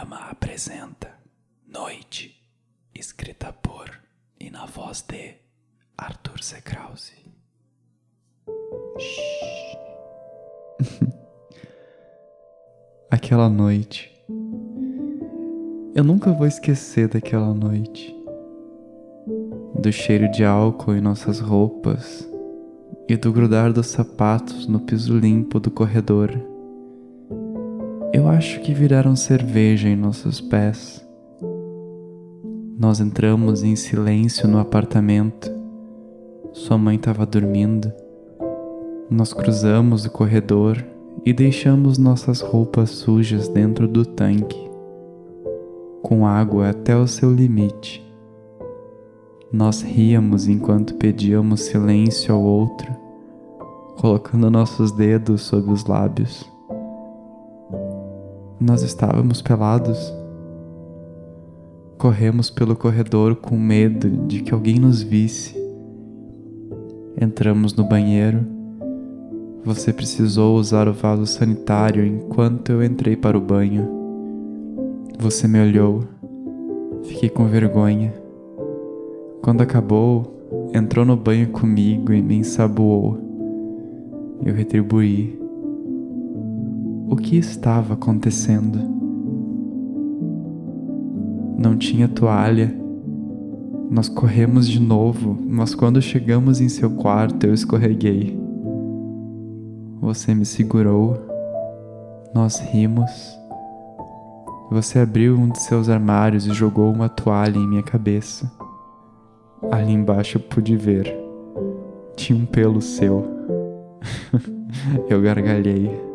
Audiorama apresenta Noite, escrita por e na voz de Arthur C. Krause. Aquela noite. Eu nunca vou esquecer daquela noite. Do cheiro de álcool em nossas roupas e do grudar dos sapatos no piso limpo do corredor. Eu acho que viraram cerveja em nossos pés. Nós entramos em silêncio no apartamento. Sua mãe estava dormindo. Nós cruzamos o corredor e deixamos nossas roupas sujas dentro do tanque, com água até o seu limite. Nós ríamos enquanto pedíamos silêncio ao outro, colocando nossos dedos sob os lábios. Nós estávamos pelados. Corremos pelo corredor com medo de que alguém nos visse. Entramos no banheiro. Você precisou usar o vaso sanitário enquanto eu entrei para o banho. Você me olhou. Fiquei com vergonha. Quando acabou, entrou no banho comigo e me ensaboou. Eu retribuí o que estava acontecendo. Não tinha toalha. Nós corremos de novo, mas quando chegamos em seu quarto eu escorreguei. Você me segurou. Nós rimos. Você abriu um de seus armários e jogou uma toalha em minha cabeça. Ali embaixo eu pude ver. Tinha um pelo seu. eu gargalhei.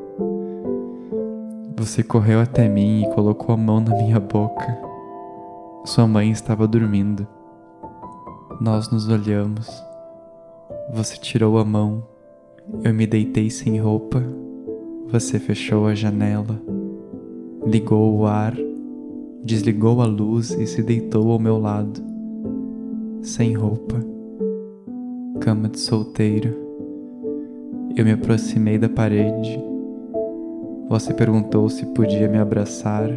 Você correu até mim e colocou a mão na minha boca. Sua mãe estava dormindo. Nós nos olhamos. Você tirou a mão. Eu me deitei sem roupa. Você fechou a janela. Ligou o ar. Desligou a luz e se deitou ao meu lado. Sem roupa. Cama de solteiro. Eu me aproximei da parede você perguntou se podia me abraçar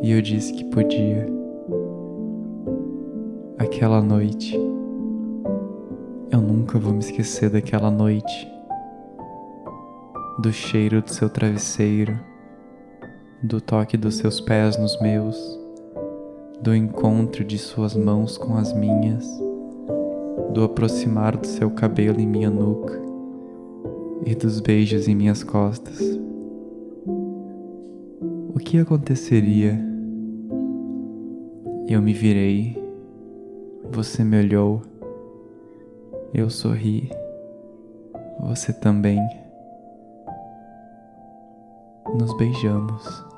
e eu disse que podia. Aquela noite. Eu nunca vou me esquecer daquela noite. Do cheiro do seu travesseiro, do toque dos seus pés nos meus, do encontro de suas mãos com as minhas, do aproximar do seu cabelo em minha nuca e dos beijos em minhas costas que aconteceria? Eu me virei, você me olhou, eu sorri, você também. Nos beijamos.